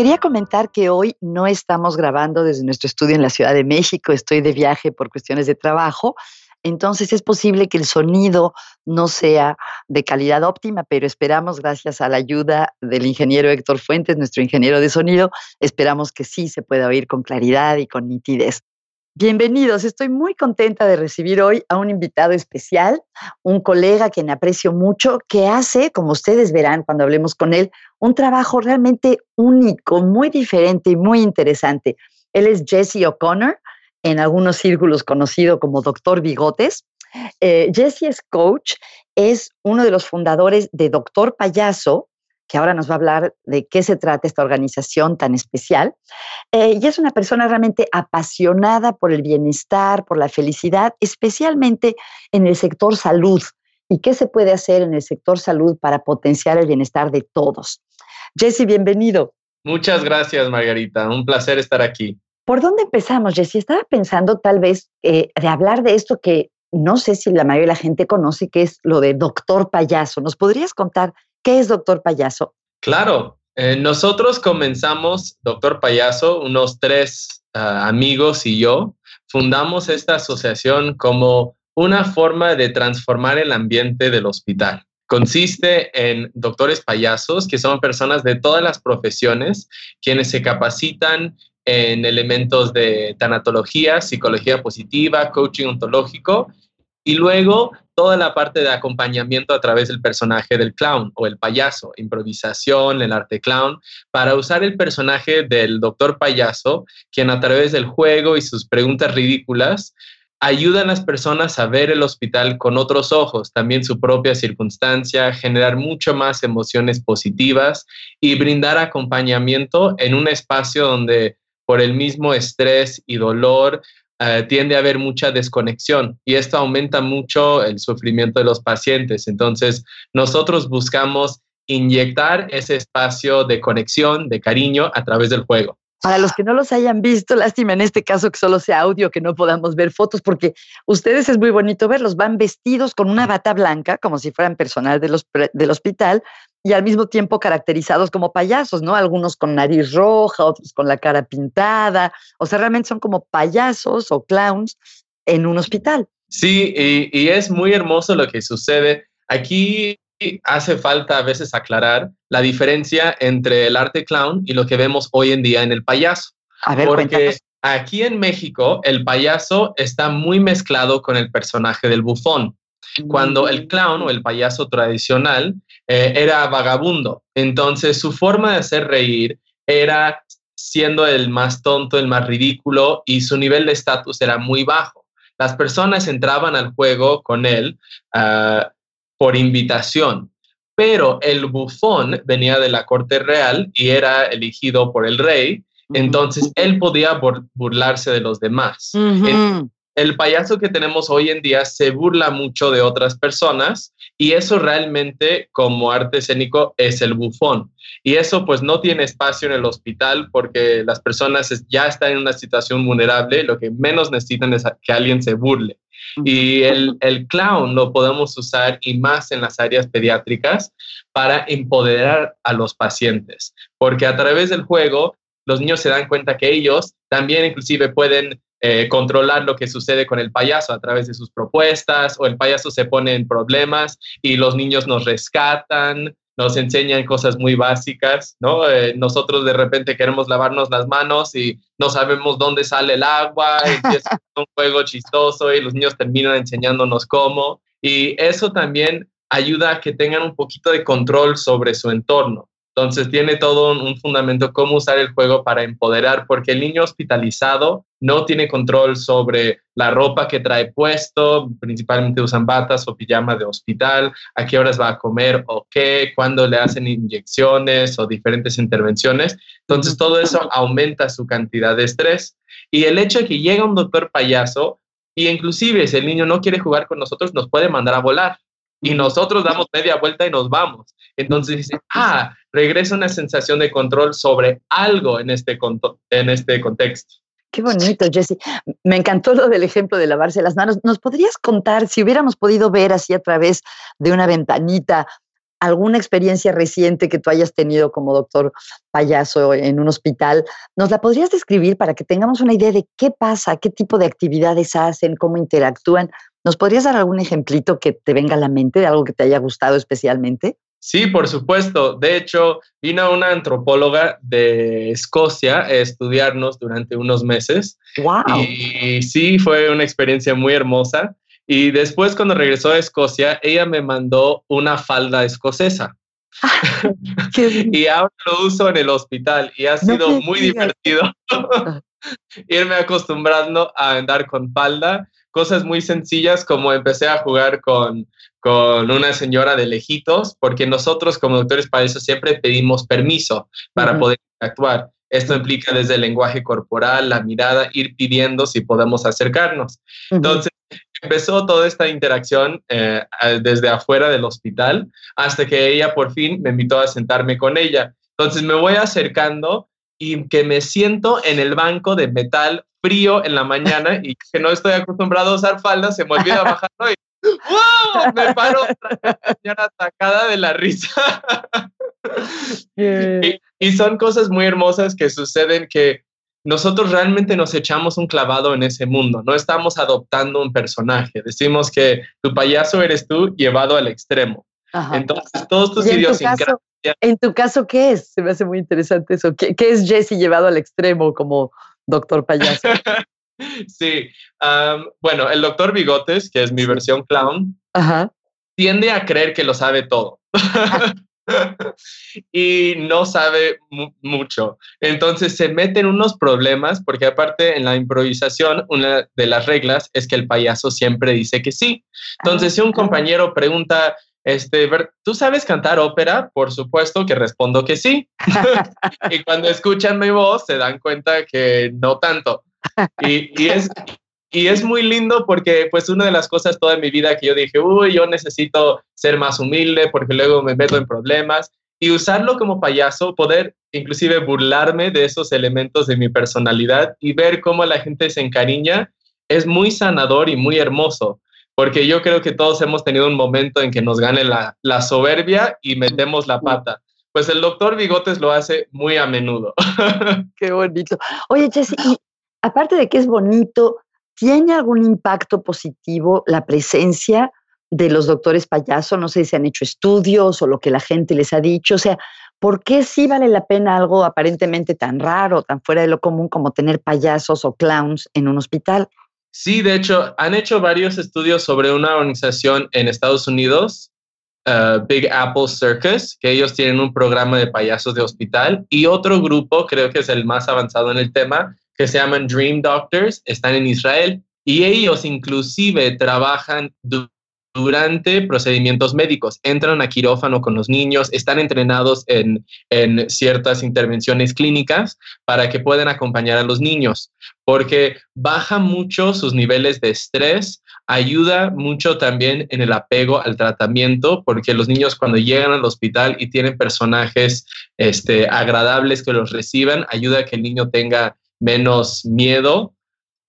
Quería comentar que hoy no estamos grabando desde nuestro estudio en la Ciudad de México, estoy de viaje por cuestiones de trabajo, entonces es posible que el sonido no sea de calidad óptima, pero esperamos, gracias a la ayuda del ingeniero Héctor Fuentes, nuestro ingeniero de sonido, esperamos que sí se pueda oír con claridad y con nitidez. Bienvenidos, estoy muy contenta de recibir hoy a un invitado especial, un colega que me aprecio mucho, que hace, como ustedes verán cuando hablemos con él, un trabajo realmente único, muy diferente y muy interesante. Él es Jesse O'Connor, en algunos círculos conocido como Doctor Bigotes. Eh, Jesse es coach, es uno de los fundadores de Doctor Payaso, que ahora nos va a hablar de qué se trata esta organización tan especial. Eh, y es una persona realmente apasionada por el bienestar, por la felicidad, especialmente en el sector salud. ¿Y qué se puede hacer en el sector salud para potenciar el bienestar de todos? Jesse, bienvenido. Muchas gracias, Margarita. Un placer estar aquí. ¿Por dónde empezamos, Jesse? Estaba pensando tal vez eh, de hablar de esto que no sé si la mayoría de la gente conoce, que es lo de doctor payaso. ¿Nos podrías contar ¿Qué es Doctor Payaso? Claro, eh, nosotros comenzamos Doctor Payaso, unos tres ah, amigos y yo, fundamos esta asociación como una forma de transformar el ambiente del hospital. Consiste en doctores payasos, que son personas de todas las profesiones, quienes se capacitan en elementos de tanatología, psicología positiva, coaching ontológico y luego toda la parte de acompañamiento a través del personaje del clown o el payaso, improvisación, el arte clown, para usar el personaje del doctor payaso, quien a través del juego y sus preguntas ridículas ayuda a las personas a ver el hospital con otros ojos, también su propia circunstancia, generar mucho más emociones positivas y brindar acompañamiento en un espacio donde por el mismo estrés y dolor eh, tiende a haber mucha desconexión y esto aumenta mucho el sufrimiento de los pacientes. Entonces, nosotros buscamos inyectar ese espacio de conexión, de cariño a través del juego. Para los que no los hayan visto, lástima en este caso que solo sea audio, que no podamos ver fotos, porque ustedes es muy bonito verlos, van vestidos con una bata blanca, como si fueran personal del hospital, y al mismo tiempo caracterizados como payasos, ¿no? Algunos con nariz roja, otros con la cara pintada, o sea, realmente son como payasos o clowns en un hospital. Sí, y, es muy hermoso lo que sucede. Aquí hace falta a veces aclarar la diferencia entre el arte clown y lo que vemos hoy en día en el payaso. A ver, porque aquí en México el payaso está muy mezclado con el personaje del bufón. Cuando el clown o el payaso tradicional eh, era vagabundo. Entonces su forma de hacer reír era siendo el más tonto, el más ridículo y su nivel de estatus era muy bajo. Las personas entraban al juego con él ah, por invitación, pero el bufón venía de la corte real y era elegido por el rey, entonces él podía burlarse de los demás el payaso que tenemos hoy en día se burla mucho de otras personas y eso realmente como arte escénico es el bufón. Y eso pues no tiene espacio en el hospital porque las personas ya están en una situación vulnerable, lo que menos necesitan es que alguien se burle. Y el, el clown lo podemos usar y más en las áreas pediátricas para empoderar a los pacientes, porque a través del juego los niños se dan cuenta que ellos también inclusive pueden eh, controlar lo que sucede con el payaso a través de sus propuestas o el payaso se pone en problemas y los niños nos rescatan, nos enseñan cosas muy básicas, ¿no? Eh, nosotros de repente queremos lavarnos las manos y no sabemos dónde sale el agua, y es un juego chistoso y los niños terminan enseñándonos cómo. Y eso también ayuda a que tengan un poquito de control sobre su entorno. Entonces tiene todo un, fundamento cómo usar el juego para empoderar, porque el niño hospitalizado no tiene control sobre la ropa que trae puesto, principalmente usan batas o pijama de hospital, a qué horas va a comer o qué, cuándo le hacen inyecciones o diferentes intervenciones. Entonces todo eso aumenta su cantidad de estrés. Y el hecho de que llega un doctor payaso, y inclusive si el niño no quiere jugar con nosotros, nos puede mandar a volar y nosotros damos media vuelta y nos vamos. Entonces dice, ah, regresa una sensación de control sobre algo en este, en este contexto. Qué bonito, Jesse. Me encantó lo del ejemplo de lavarse las manos. ¿Nos podrías contar si hubiéramos podido ver así a través de una ventanita alguna experiencia reciente que tú hayas tenido como doctor payaso en un hospital, ¿nos la podrías describir para que tengamos una idea de qué pasa, qué tipo de actividades hacen, cómo interactúan? ¿Nos podrías dar algún ejemplito que te venga a la mente de algo que te haya gustado especialmente? Sí, por supuesto. De hecho, vino una antropóloga de Escocia a estudiarnos durante unos meses. ¡Wow! Y sí, fue una experiencia muy hermosa. Y después, cuando regresó a Escocia, ella me mandó una falda escocesa. y ahora lo uso en el hospital y ha sido muy divertido irme acostumbrando a andar con falda. Cosas muy sencillas como empecé a jugar con con una señora de lejitos, porque nosotros como doctores para eso siempre pedimos permiso para poder actuar. Esto implica desde el lenguaje corporal, la mirada, ir pidiendo si podemos acercarnos. Entonces, empezó toda esta interacción eh, desde afuera del hospital hasta que ella por fin me invitó a sentarme con ella. Entonces, me voy acercando y que me siento en el banco de metal frío en la mañana y que no estoy acostumbrado a usar falda, se me olvida bajarlo y ¡Wow! Me paro señora atacada de la risa. y, son cosas muy hermosas que suceden que nosotros realmente nos echamos un clavado en ese mundo, no estamos adoptando un personaje, decimos que tu payaso eres tú llevado al extremo. Entonces, todos tus idiosincrasias... En tu caso, ¿qué es? Se me hace muy interesante eso. ¿Qué, qué es Jesse llevado al extremo como doctor payaso? Sí, bueno, el doctor Bigotes, que es mi versión clown, tiende a creer que lo sabe todo. y no sabe mucho. Entonces se mete en unos problemas porque aparte en la improvisación una de las reglas es que el payaso siempre dice que sí. Entonces si un compañero pregunta, este, ¿tú sabes cantar ópera? Por supuesto que respondo que sí. y cuando escuchan mi voz se dan cuenta que no tanto. Y, es, y es muy lindo porque pues una de las cosas toda mi vida que yo dije, uy, yo necesito ser más humilde porque luego me meto en problemas y usarlo como payaso, poder inclusive burlarme de esos elementos de mi personalidad y ver cómo la gente se encariña, es muy sanador y muy hermoso, porque yo creo que todos hemos tenido un momento en que nos gane la, la soberbia y metemos la pata. Pues el doctor Bigotes lo hace muy a menudo. Qué bonito. Oye, Jessy, aparte de que es bonito, ¿tiene algún impacto positivo la presencia de los doctores payaso? No sé si han hecho estudios o lo que la gente les ha dicho. O sea, ¿por qué sí vale la pena algo aparentemente tan raro, tan fuera de lo común como tener payasos o clowns en un hospital? Sí, de hecho, han hecho varios estudios sobre una organización en Estados Unidos, uh, Big Apple Circus, que ellos tienen un programa de payasos de hospital, y otro grupo, creo que es el más avanzado en el tema, que se llaman Dream Doctors, están en Israel y ellos inclusive trabajan durante procedimientos médicos, entran a quirófano con los niños, están entrenados en, en, ciertas intervenciones clínicas para que puedan acompañar a los niños, porque baja mucho sus niveles de estrés, ayuda mucho también en el apego al tratamiento, porque los niños cuando llegan al hospital y tienen personajes este, agradables que los reciban, ayuda a que el niño tenga menos miedo,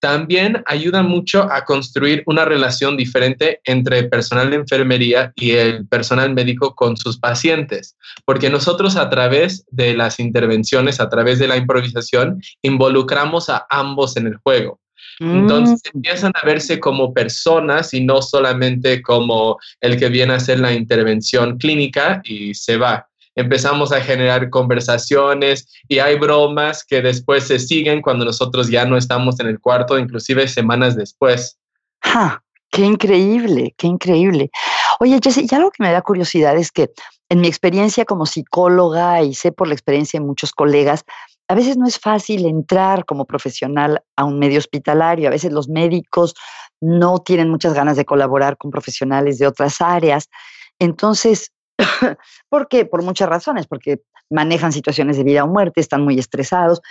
también ayuda mucho a construir una relación diferente entre el personal de enfermería y el personal médico con sus pacientes, porque nosotros a través de las intervenciones, a través de la improvisación, involucramos a ambos en el juego. Entonces mm. empiezan a verse como personas y no solamente como el que viene a hacer la intervención clínica y se va empezamos a generar conversaciones y hay bromas que después se siguen cuando nosotros ya no estamos en el cuarto, inclusive semanas después. ¡Ja! ¡Qué increíble! ¡Qué increíble! Oye, Jesse, ya algo que me da curiosidad es que en mi experiencia como psicóloga y sé por la experiencia de muchos colegas, a veces no es fácil entrar como profesional a un medio hospitalario. A veces los médicos no tienen muchas ganas de colaborar con profesionales de otras áreas. Entonces, ¿Por qué? Por muchas razones, porque manejan situaciones de vida o muerte, están muy estresados,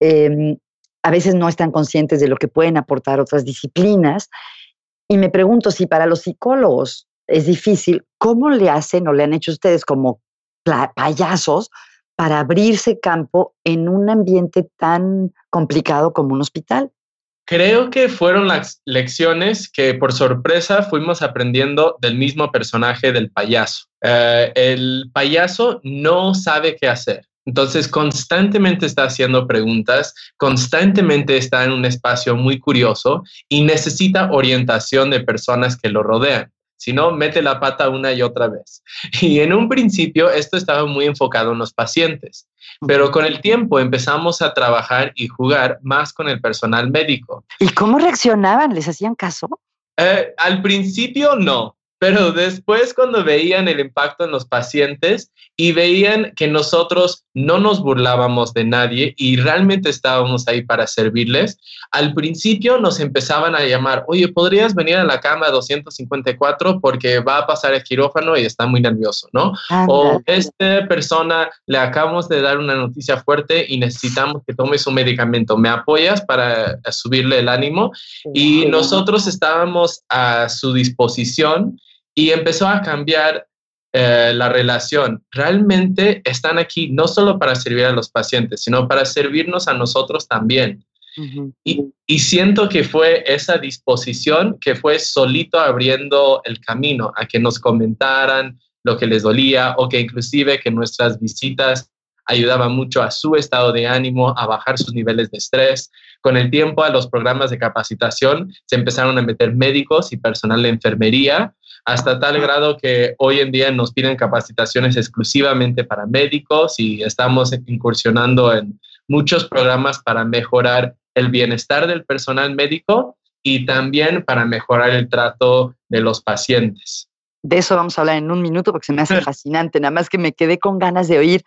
em, a veces no están conscientes de lo que pueden aportar otras disciplinas. Y me pregunto si para los psicólogos es difícil, ¿cómo le hacen o le han hecho ustedes como payasos para abrirse campo en un ambiente tan complicado como un hospital? Creo que fueron las lecciones que por sorpresa fuimos aprendiendo del mismo personaje del payaso. Eh, el payaso no sabe qué hacer. Entonces, constantemente está haciendo preguntas, constantemente está en un espacio muy curioso y necesita orientación de personas que lo rodean. Si no, mete la pata una y otra vez. Y en un principio esto estaba muy enfocado en los pacientes, pero con el tiempo empezamos a trabajar y jugar más con el personal médico. ¿Y cómo reaccionaban? ¿Les hacían caso? Eh, al principio no, pero después cuando veían el impacto en los pacientes y veían que nosotros no nos burlábamos de nadie y realmente estábamos ahí para servirles, al principio nos empezaban a llamar, oye, ¿podrías venir a la cama 254 porque va a pasar el quirófano y está muy nervioso, ¿no? o esta persona le acabamos de dar una noticia fuerte y necesitamos que tome su medicamento, ¿me apoyas para subirle el ánimo? Y nosotros estábamos a su disposición y empezó a cambiar eh, la relación. Realmente están aquí no solo para servir a los pacientes, sino para servirnos a nosotros también. y, y, siento que fue esa disposición que fue solito abriendo el camino a que nos comentaran lo que les dolía o que inclusive que nuestras visitas ayudaban mucho a su estado de ánimo, a bajar sus niveles de estrés. Con el tiempo a los programas de capacitación se empezaron a meter médicos y personal de enfermería hasta tal grado que hoy en día nos piden capacitaciones exclusivamente para médicos y estamos incursionando en muchos programas para mejorar el bienestar del personal médico y también para mejorar el trato de los pacientes. De eso vamos a hablar en un minuto porque se me hace fascinante, nada más que me quedé con ganas de oír,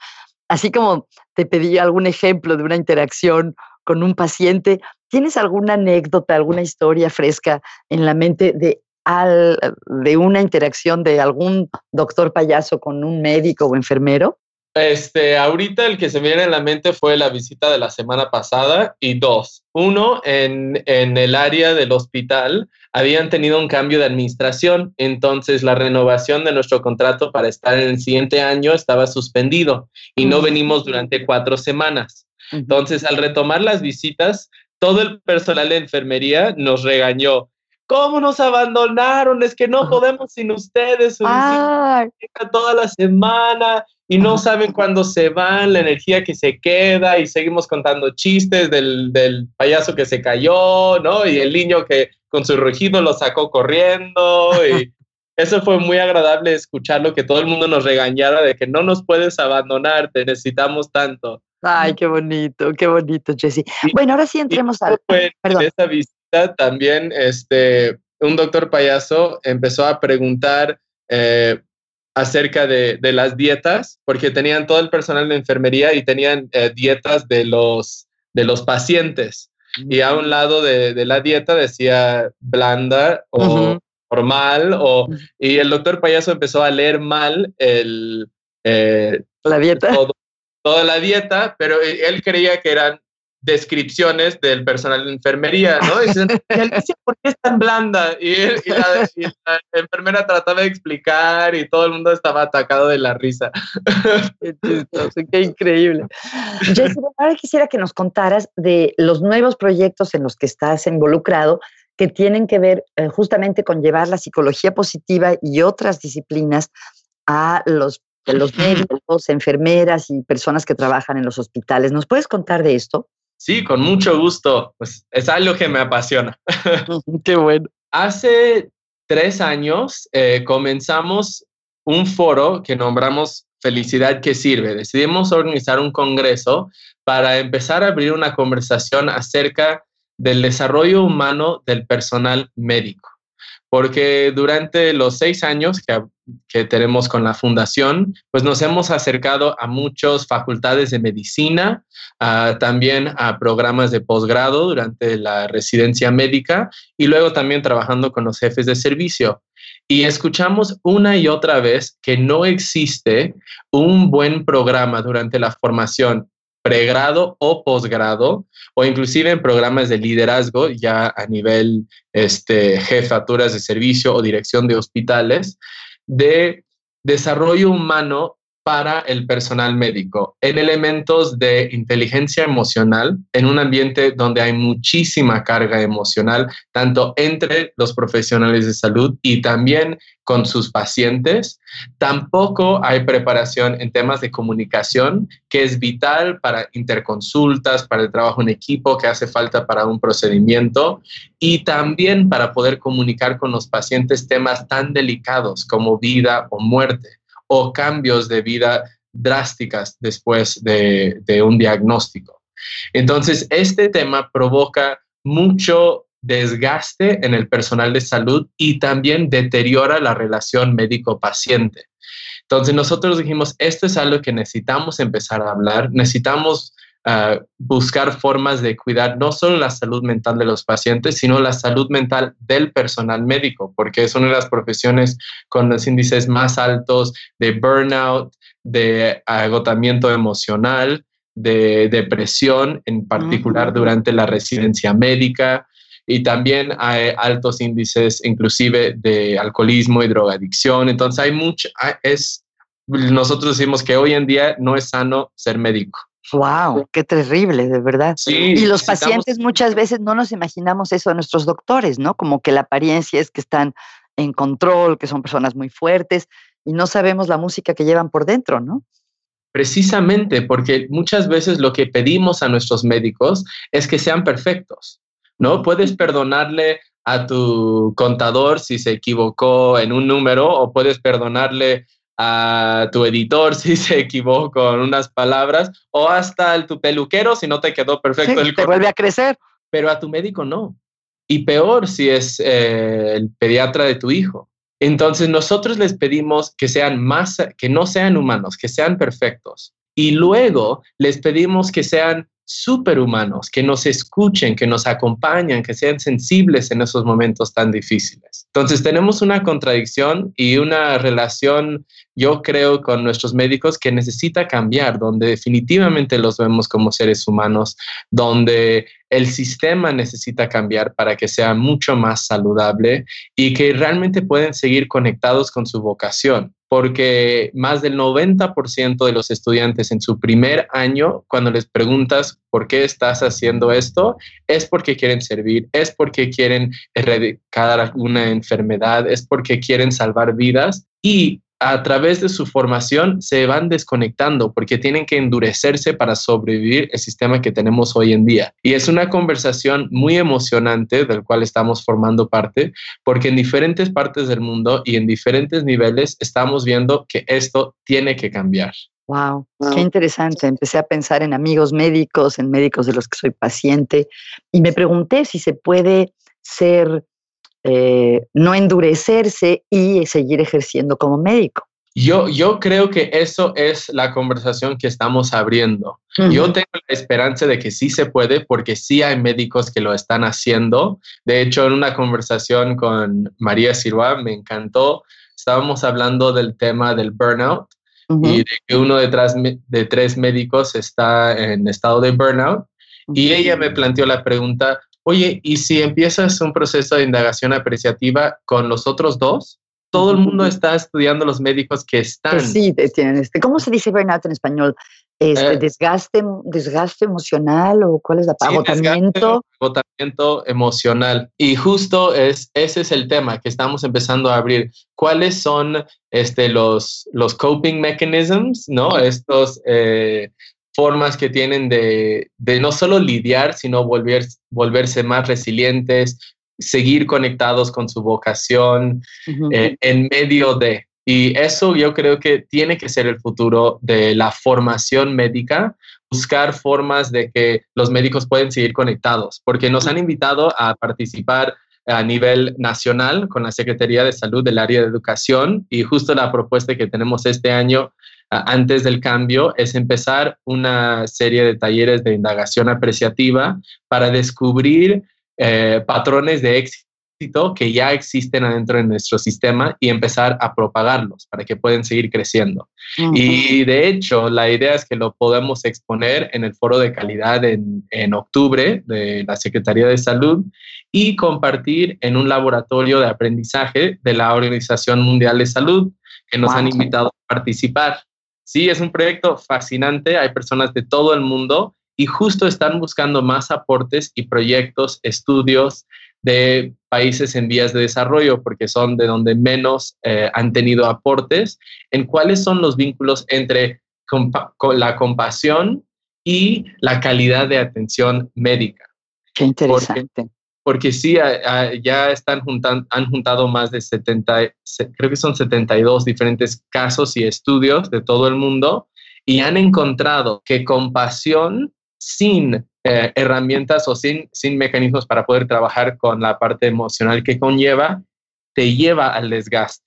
así como te pedí algún ejemplo de una interacción con un paciente, ¿tienes alguna anécdota, alguna historia fresca en la mente de de una interacción de algún doctor payaso con un médico o enfermero? Este, ahorita el que se me viene en la mente fue la visita de la semana pasada y dos. Uno, en, en el área del hospital habían tenido un cambio de administración, entonces la renovación de nuestro contrato para estar en el siguiente año estaba suspendido y no venimos durante cuatro semanas. Entonces, al retomar las visitas, todo el personal de enfermería nos regañó ¿Cómo nos abandonaron? Es que no podemos sin ustedes. Toda la semana y no saben cuándo se van, la energía que se queda y seguimos contando chistes del, del, payaso que se cayó, ¿no? Y el niño que con su rugido lo sacó corriendo y eso fue muy agradable escucharlo, que todo el mundo nos regañara de que no nos puedes abandonar, te necesitamos tanto. Ay, qué bonito, qué bonito, Jessy. Bueno, ahora sí entremos a... Perdón. esa también este, un doctor payaso empezó a preguntar eh, acerca de, las dietas, porque tenían todo el personal de enfermería y tenían eh, dietas de los, de los pacientes. Y a un lado de, la dieta decía blanda o normal, o, y el doctor payaso empezó a leer mal el, eh, la dieta. toda la dieta, pero él creía que eran descripciones del personal de enfermería, ¿no? Y dicen, ¿por qué es tan blanda? Y, la, enfermera trataba de explicar y todo el mundo estaba atacado de la risa. Qué qué increíble. Jessy, ahora quisiera que nos contaras de los nuevos proyectos en los que estás involucrado que tienen que ver eh, justamente con llevar la psicología positiva y otras disciplinas a los, los médicos, enfermeras y personas que trabajan en los hospitales. ¿Nos puedes contar de esto? Sí, con mucho gusto. Pues es algo que me apasiona. Qué bueno. Hace tres años eh, comenzamos un foro que nombramos Felicidad que Sirve. Decidimos organizar un congreso para empezar a abrir una conversación acerca del desarrollo humano del personal médico porque durante los seis años que, tenemos con la fundación, pues nos hemos acercado a muchas facultades de medicina, también a programas de posgrado durante la residencia médica y luego también trabajando con los jefes de servicio. Y escuchamos una y otra vez que no existe un buen programa durante la formación pregrado o posgrado, o inclusive en programas de liderazgo ya a nivel este, jefaturas de servicio o dirección de hospitales, de desarrollo humano para el personal médico en elementos de inteligencia emocional, en un ambiente donde hay muchísima carga emocional, tanto entre los profesionales de salud y también con sus pacientes. Tampoco hay preparación en temas de comunicación, que es vital para interconsultas, para el trabajo en equipo que hace falta para un procedimiento y también para poder comunicar con los pacientes temas tan delicados como vida o muerte o cambios de vida drásticas después de, un diagnóstico. Entonces, este tema provoca mucho desgaste en el personal de salud y también deteriora la relación médico-paciente. Entonces nosotros dijimos, esto es algo que necesitamos empezar a hablar, necesitamos buscar formas de cuidar no solo la salud mental de los pacientes, sino la salud mental del personal médico, porque es una de las profesiones con los índices más altos de burnout, de agotamiento emocional, de depresión, en particular durante la residencia médica, y también hay altos índices inclusive de alcoholismo y drogadicción. Entonces hay mucho, es, nosotros decimos que hoy en día no es sano ser médico. Wow, qué terrible, de verdad. y los pacientes muchas veces no nos imaginamos eso de nuestros doctores, ¿no? Como que la apariencia es que están en control, que son personas muy fuertes y no sabemos la música que llevan por dentro, ¿no? Precisamente porque muchas veces lo que pedimos a nuestros médicos es que sean perfectos, ¿no? Puedes perdonarle a tu contador si se equivocó en un número o puedes perdonarle a tu editor si se equivocó con unas palabras o hasta el, tu peluquero si no te quedó perfecto el te vuelve a crecer. Pero a tu médico no. Y peor si es eh, el pediatra de tu hijo. Entonces nosotros les pedimos que sean más, que no sean humanos, que sean perfectos. Y luego les pedimos que sean superhumanos, que nos escuchen, que nos acompañen, que sean sensibles en esos momentos tan difíciles. Entonces tenemos una contradicción y una relación, yo creo, con nuestros médicos que necesita cambiar, donde definitivamente los vemos como seres humanos, donde el sistema necesita cambiar para que sea mucho más saludable y que realmente pueden seguir conectados con su vocación porque más del 90% de los estudiantes en su primer año, cuando les preguntas por qué estás haciendo esto, es porque quieren servir, es porque quieren erradicar alguna enfermedad, es porque quieren salvar vidas. Y a través de su formación se van desconectando porque tienen que endurecerse para sobrevivir el sistema que tenemos hoy en día. Y es una conversación muy emocionante del cual estamos formando parte porque en diferentes partes del mundo y en diferentes niveles estamos viendo que esto tiene que cambiar. Wow, qué interesante. Empecé a pensar en amigos médicos, en médicos de los que soy paciente y me pregunté si se puede ser eh, no endurecerse y seguir ejerciendo como médico. Yo, yo creo que eso es la conversación que estamos abriendo. Yo tengo la esperanza de que sí se puede porque sí hay médicos que lo están haciendo. De hecho, en una conversación con María Siroa me encantó. Estábamos hablando del tema del burnout y de que uno de, de tres médicos está en estado de burnout. Y ella me planteó la pregunta, Oye, ¿y si empiezas un proceso de indagación apreciativa con los otros dos? Todo el mundo está estudiando los médicos que están. Sí, tienen este. ¿Cómo se dice burnout en español? Este, eh. desgaste, desgaste emocional o cuál es la agotamiento. agotamiento emocional. Y justo es, ese es el tema que estamos empezando a abrir. ¿Cuáles son este, los, los coping mechanisms, ¿no? Estos eh, formas que tienen de, no solo lidiar, sino volver, volverse más resilientes, seguir conectados con su vocación eh, en medio de. Y eso yo creo que tiene que ser el futuro de la formación médica, buscar formas de que los médicos pueden seguir conectados, porque nos han invitado a participar a nivel nacional con la Secretaría de Salud del área de educación y justo la propuesta que tenemos este año antes del cambio es empezar una serie de talleres de indagación apreciativa para descubrir eh, patrones de éxito que ya existen adentro de nuestro sistema y empezar a propagarlos para que puedan seguir creciendo. Y de hecho, la idea es que lo podemos exponer en el foro de calidad en, en octubre de la Secretaría de Salud y compartir en un laboratorio de aprendizaje de la Organización Mundial de Salud que nos han invitado a participar. Sí, es un proyecto fascinante, hay personas de todo el mundo y justo están buscando más aportes y proyectos, estudios de países en vías de desarrollo, porque son de donde menos eh, han tenido aportes, en cuáles son los vínculos entre la compasión y la calidad de atención médica. Qué interesante. Sí, ya están juntando, han juntado más de 70, creo que son 72 diferentes casos y estudios de todo el mundo y han encontrado que compasión sin eh, herramientas o sin, sin mecanismos para poder trabajar con la parte emocional que conlleva, te lleva al desgaste.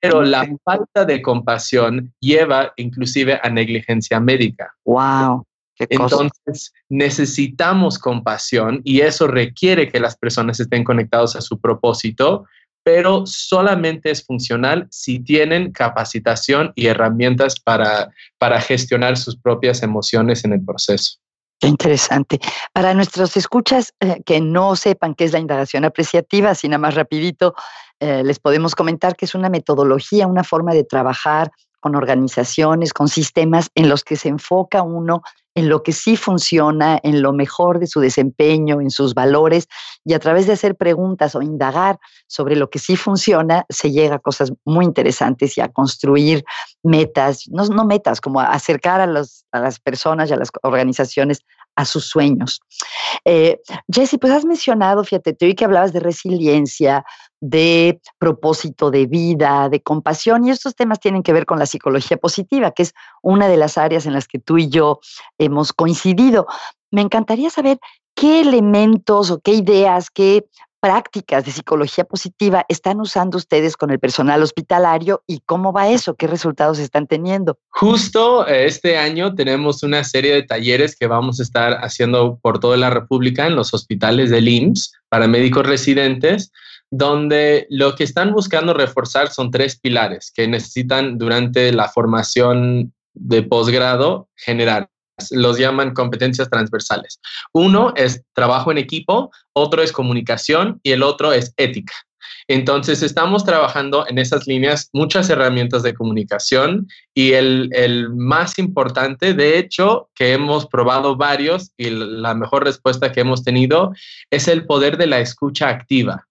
Pero la falta de compasión lleva inclusive a negligencia médica. Wow. Entonces necesitamos compasión y eso requiere que las personas estén conectados a su propósito, pero solamente es funcional si tienen capacitación y herramientas para, para gestionar sus propias emociones en el proceso. Qué interesante. Para nuestros escuchas eh, que no sepan qué es la indagación apreciativa, así nada más rapidito, eh, les podemos comentar que es una metodología, una forma de trabajar con organizaciones, con sistemas en los que se enfoca uno en lo que sí funciona, en lo mejor de su desempeño, en sus valores, y a través de hacer preguntas o indagar sobre lo que sí funciona, se llega a cosas muy interesantes y a construir metas, no, metas, como acercar a, a las personas y a las organizaciones a sus sueños. Eh, Jesse, pues has mencionado, fíjate, te oí que hablabas de resiliencia, de propósito de vida, de compasión, y estos temas tienen que ver con la psicología positiva, que es una de las áreas en las que tú y yo hemos coincidido. Me encantaría saber qué elementos o qué ideas, qué prácticas de psicología positiva están usando ustedes con el personal hospitalario y cómo va eso? ¿Qué resultados están teniendo? Justo eh, este año tenemos una serie de talleres que vamos a estar haciendo por toda la República en los hospitales del IMSS para médicos residentes, donde lo que están buscando reforzar son tres pilares que necesitan durante la formación de posgrado generar los llaman competencias transversales. Uno es trabajo en equipo, otro es comunicación y el otro es ética. Entonces, estamos trabajando en esas líneas muchas herramientas de comunicación y el, el, más importante, de hecho, que hemos probado varios y la mejor respuesta que hemos tenido es el poder de la escucha activa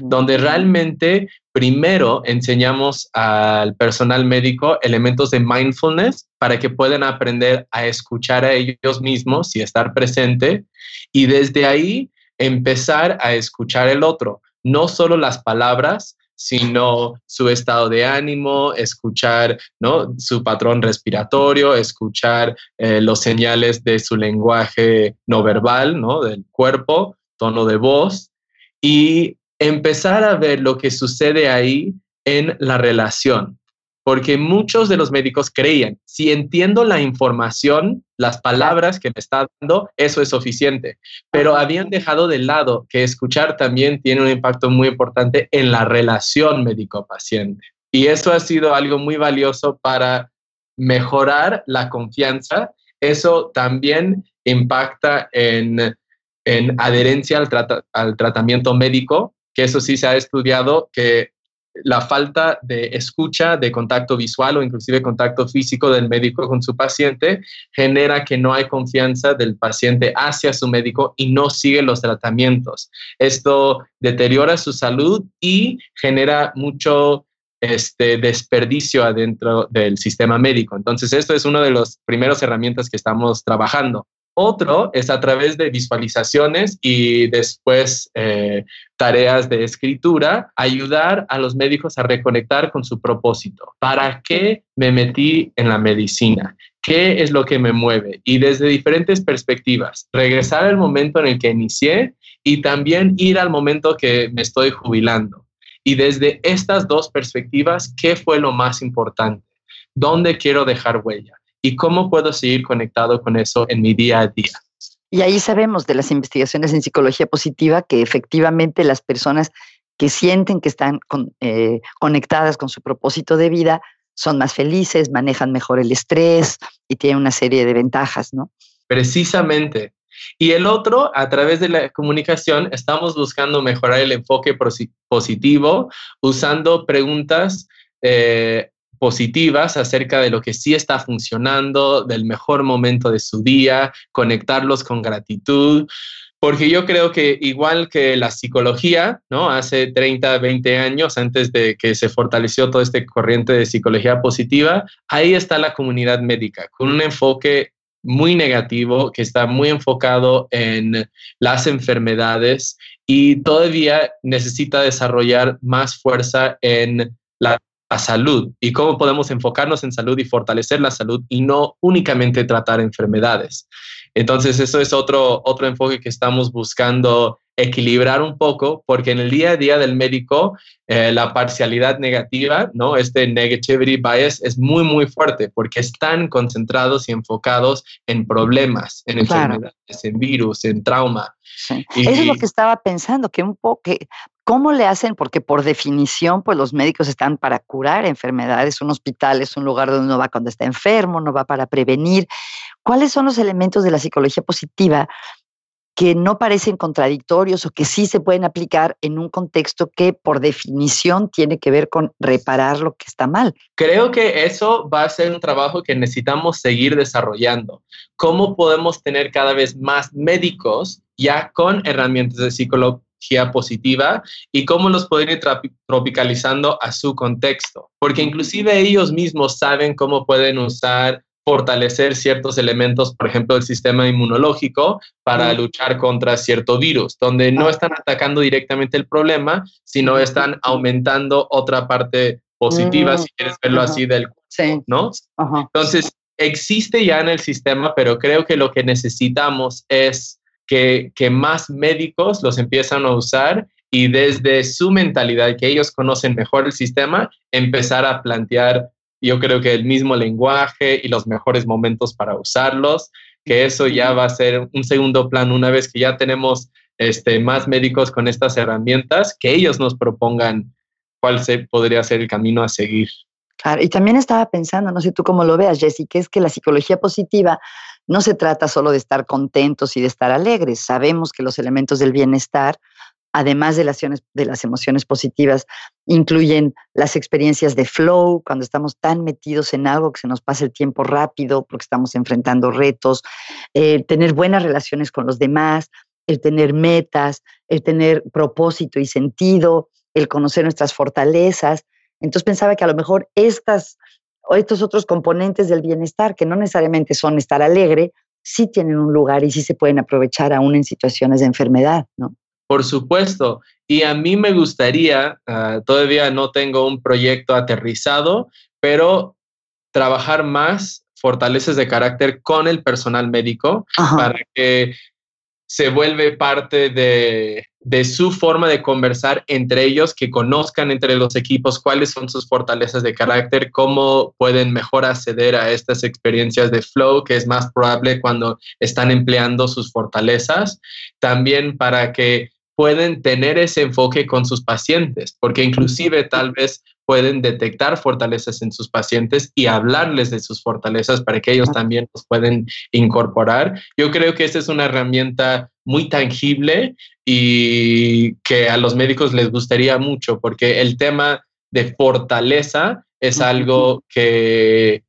donde realmente primero enseñamos al personal médico elementos de mindfulness para que puedan aprender a escuchar a ellos mismos y estar presente y desde ahí empezar a escuchar el otro, no solo las palabras, sino su estado de ánimo, escuchar ¿no? su patrón respiratorio, escuchar eh, los señales de su lenguaje no verbal, ¿no? del cuerpo, tono de voz, y empezar a ver lo que sucede ahí en la relación. Porque muchos de los médicos creían, si entiendo la información, las palabras que me está dando, eso es suficiente. Pero habían dejado de lado que escuchar también tiene un impacto muy importante en la relación médico-paciente. Y eso ha sido algo muy valioso para mejorar la confianza. Eso también impacta en, adherencia al, al tratamiento médico que eso sí se ha estudiado, que la falta de escucha, de contacto visual o inclusive contacto físico del médico con su paciente genera que no hay confianza del paciente hacia su médico y no sigue los tratamientos. Esto deteriora su salud y genera mucho este desperdicio adentro del sistema médico. Entonces, esto es una de las primeras herramientas que estamos trabajando. Otro es a través de visualizaciones y después eh, tareas de escritura, ayudar a los médicos a reconectar con su propósito. ¿Para qué me metí en la medicina? ¿Qué es lo que me mueve? Y desde diferentes perspectivas, regresar al momento en el que inicié y también ir al momento que me estoy jubilando. Y desde estas dos perspectivas, ¿qué fue lo más importante? ¿Dónde quiero dejar huella? Y cómo puedo seguir conectado con eso en mi día a día. Y ahí sabemos de las investigaciones en psicología positiva que efectivamente las personas que sienten que están eh, conectadas con su propósito de vida son más felices, manejan mejor el estrés y tienen una serie de ventajas, ¿no? Precisamente. Y el otro, a través de la comunicación, estamos buscando mejorar el enfoque positivo usando preguntas eh, positivas acerca de lo que sí está funcionando, del mejor momento de su día, conectarlos con gratitud, porque yo creo que igual que la psicología, ¿no? Hace 30, 20 años, antes de que se fortaleció todo este corriente de psicología positiva, ahí está la comunidad médica, con un enfoque muy negativo, que está muy enfocado en las enfermedades y todavía necesita desarrollar más fuerza en la, salud y cómo podemos enfocarnos en salud y fortalecer la salud y no únicamente tratar enfermedades. Entonces, eso es otro, otro enfoque que estamos buscando equilibrar un poco, porque en el día a día del médico, eh, la parcialidad negativa, ¿no? Este negativity bias es muy, muy fuerte, porque están concentrados y enfocados en problemas, en enfermedades, en virus, en trauma. Eso es lo que estaba pensando, que un poco, ¿cómo le hacen? Porque por definición, pues los médicos están para curar enfermedades, un hospital es un lugar donde uno va cuando está enfermo, no va para prevenir. ¿Cuáles son los elementos de la psicología positiva que no parecen contradictorios o que sí se pueden aplicar en un contexto que por definición tiene que ver con reparar lo que está mal. Creo que eso va a ser un trabajo que necesitamos seguir desarrollando. ¿Cómo podemos tener cada vez más médicos ya con herramientas de psicología positiva y cómo los pueden ir tropicalizando a su contexto? Porque inclusive ellos mismos saben cómo pueden usar fortalecer ciertos elementos, por ejemplo, el sistema inmunológico para luchar contra cierto virus, donde no están atacando directamente el problema, sino están aumentando otra parte positiva, si quieres verlo así, del cuerpo, ¿no? Entonces, existe ya en el sistema, pero creo que lo que necesitamos es que, que más médicos los empiezan a usar y desde su mentalidad, que ellos conocen mejor el sistema, empezar a plantear yo creo que el mismo lenguaje y los mejores momentos para usarlos, que eso ya va a ser un segundo plan una vez que ya tenemos este, más médicos con estas herramientas, que ellos nos propongan cuál se, podría ser el camino a seguir. Claro, y también estaba pensando, no sé tú cómo lo veas, Jessy, que es que la psicología positiva no se trata solo de estar contentos y de estar alegres. Sabemos que los elementos del bienestar además de las, emociones positivas, incluyen las experiencias de flow, cuando estamos tan metidos en algo que se nos pasa el tiempo rápido porque estamos enfrentando retos, eh, tener buenas relaciones con los demás, el tener metas, el tener propósito y sentido, el conocer nuestras fortalezas. Entonces pensaba que a lo mejor estas estos otros componentes del bienestar, que no necesariamente son estar alegre, sí tienen un lugar y sí se pueden aprovechar aún en situaciones de enfermedad, ¿no? Por supuesto. Y a mí me gustaría, ah, todavía no tengo un proyecto aterrizado, pero trabajar más fortalezas de carácter con el personal médico para que se vuelve parte de, de, su forma de conversar entre ellos, que conozcan entre los equipos cuáles son sus fortalezas de carácter, cómo pueden mejor acceder a estas experiencias de flow, que es más probable cuando están empleando sus fortalezas. También para que pueden tener ese enfoque con sus pacientes, porque inclusive tal vez pueden detectar fortalezas en sus pacientes y hablarles de sus fortalezas para que ellos también los pueden incorporar. Yo creo que esta es una herramienta muy tangible y que a los médicos les gustaría mucho, porque el tema de fortaleza es algo que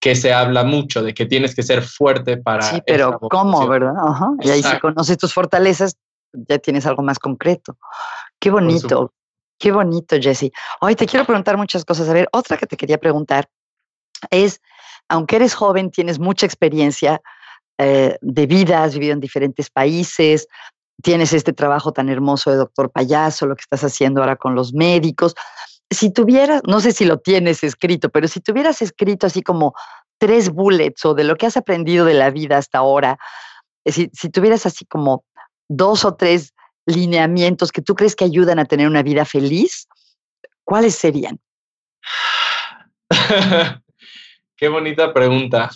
que se habla mucho de que tienes que ser fuerte para. Sí, pero ¿cómo, verdad? Y ahí si conoces tus fortalezas, ya tienes algo más concreto. Qué bonito, qué bonito, Jesse. Hoy te quiero preguntar muchas cosas. A ver, otra que te quería preguntar es, aunque eres joven, tienes mucha experiencia eh, de vida, has vivido en diferentes países, tienes este trabajo tan hermoso de doctor payaso, lo que estás haciendo ahora con los médicos. Si tuvieras, no sé si lo tienes escrito, pero si tuvieras escrito así como tres bullets o de lo que has aprendido de la vida hasta ahora, si, si tuvieras así como dos o tres lineamientos que tú crees que ayudan a tener una vida feliz, ¿cuáles serían? Qué bonita pregunta.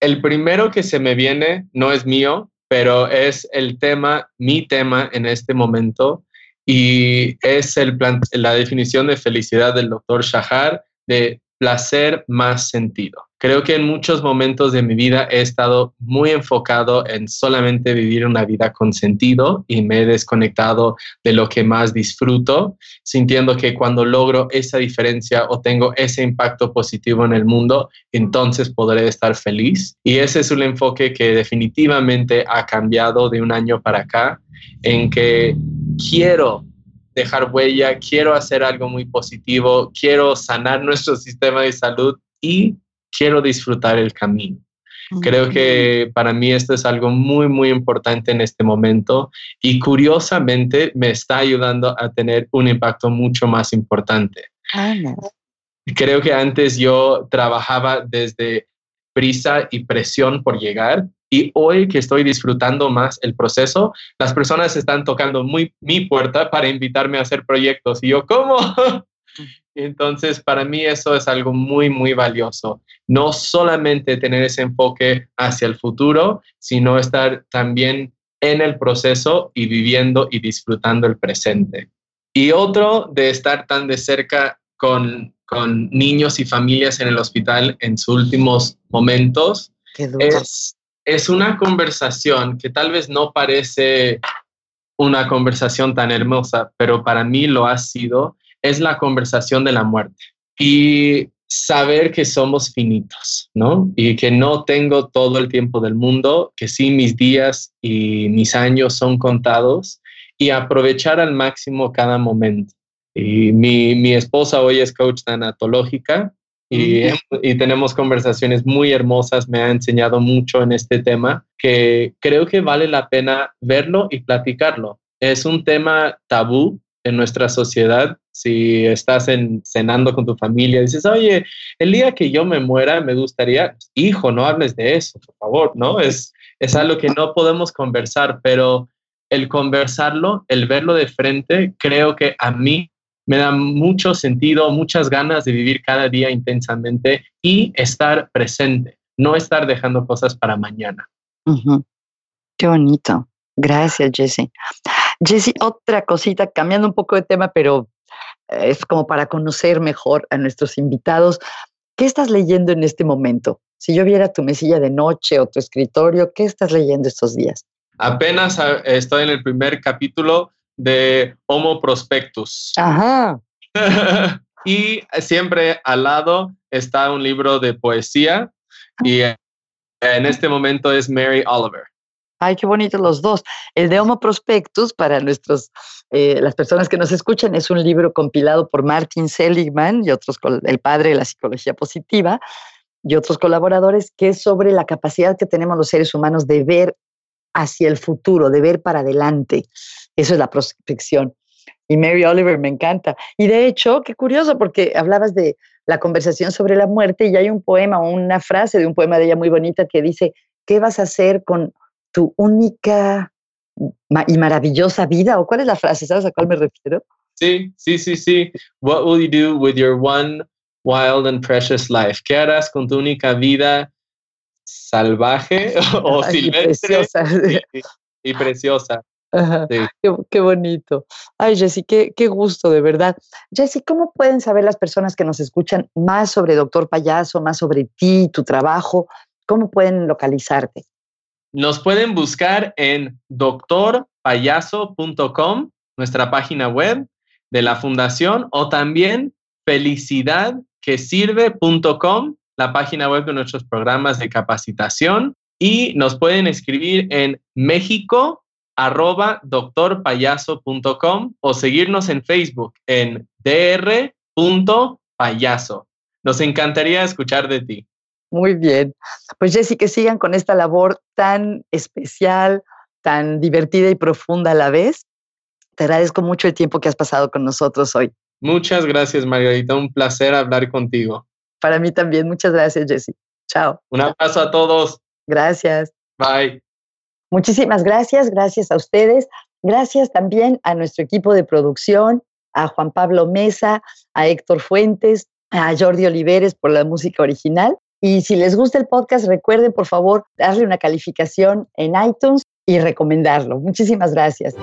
El primero que se me viene no es mío, pero es el tema, mi tema en este momento, y es el la definición de felicidad del doctor Shahar de placer más sentido. Creo que en muchos momentos de mi vida he estado muy enfocado en solamente vivir una vida con sentido y me he desconectado de lo que más disfruto, sintiendo que cuando logro esa diferencia o tengo ese impacto positivo en el mundo, entonces podré estar feliz. Y ese es un enfoque que definitivamente ha cambiado de un año para acá, en que quiero dejar huella, quiero hacer algo muy positivo, quiero sanar nuestro sistema de salud y quiero disfrutar el camino. Creo que para mí esto es algo muy, muy importante en este momento y curiosamente me está ayudando a tener un impacto mucho más importante. Creo que antes yo trabajaba desde prisa y presión por llegar y hoy que estoy disfrutando más el proceso, las personas están tocando muy mi puerta para invitarme a hacer proyectos y yo, ¿cómo? Entonces, para mí eso es algo muy, muy valioso. No solamente tener ese enfoque hacia el futuro, sino estar también en el proceso y viviendo y disfrutando el presente. Y otro de estar tan de cerca con, con niños y familias en el hospital en sus últimos momentos es, es una conversación que tal vez no parece una conversación tan hermosa, pero para mí lo ha sido es la conversación de la muerte y saber que somos finitos, ¿no? Y que no tengo todo el tiempo del mundo, que sí mis días y mis años son contados y aprovechar al máximo cada momento. Y mi, mi esposa hoy es coach tanatológica y, y, tenemos conversaciones muy hermosas, me ha enseñado mucho en este tema, que creo que vale la pena verlo y platicarlo. Es un tema tabú en nuestra sociedad si estás en, cenando con tu familia, dices, oye, el día que yo me muera, me gustaría, hijo, no hables de eso, por favor, ¿no? Es, es algo que no podemos conversar, pero el conversarlo, el verlo de frente, creo que a mí me da mucho sentido, muchas ganas de vivir cada día intensamente y estar presente, no estar dejando cosas para mañana. Qué bonito. Gracias, Jesse. Jesse, otra cosita, cambiando un poco de tema, pero es como para conocer mejor a nuestros invitados. ¿Qué estás leyendo en este momento? Si yo viera tu mesilla de noche o tu escritorio, ¿qué estás leyendo estos días? Apenas ah, estoy en el primer capítulo de Homo Prospectus. Ajá. y siempre al lado está un libro de poesía y en este momento es Mary Oliver. Ay, qué bonitos los dos. El de Homo Prospectus, para nuestros, eh, las personas que nos escuchan, es un libro compilado por Martin Seligman y otros, el padre de la psicología positiva, y otros colaboradores, que es sobre la capacidad que tenemos los seres humanos de ver hacia el futuro, de ver para adelante. Eso es la prospección. Y Mary Oliver me encanta. Y de hecho, qué curioso, porque hablabas de la conversación sobre la muerte y hay un poema una frase de un poema de ella muy bonita que dice, ¿qué vas a hacer con tu única y maravillosa vida? ¿O cuál es la frase? ¿Sabes a cuál me refiero? Sí, sí, sí, sí. What will you do with your one wild and precious life? ¿Qué harás con tu única vida salvaje o silvestre y preciosa? qué, bonito. Ay, Jessy, qué, qué, gusto, de verdad. Jessy, ¿cómo pueden saber las personas que nos escuchan más sobre Doctor Payaso, más sobre ti, tu trabajo? ¿Cómo pueden localizarte? Nos pueden buscar en doctorpayaso.com, nuestra página web de la fundación, o también felicidadquesirve.com, la página web de nuestros programas de capacitación. Y nos pueden escribir en México arroba doctorpayaso.com o seguirnos en Facebook en dr.payaso. Nos encantaría escuchar de ti. Muy bien. Pues Jessy, que sigan con esta labor tan especial, tan divertida y profunda a la vez. Te agradezco mucho el tiempo que has pasado con nosotros hoy. Muchas gracias, Margarita. Un placer hablar contigo. Para mí también. Muchas gracias, Jessy. Chao. Un abrazo a todos. Gracias. Bye. Muchísimas gracias. Gracias a ustedes. Gracias también a nuestro equipo de producción, a Juan Pablo Mesa, a Héctor Fuentes, a Jordi Oliveres por la música original y si les gusta el podcast, recuerden por favor darle una calificación en iTunes y recomendarlo. Muchísimas gracias.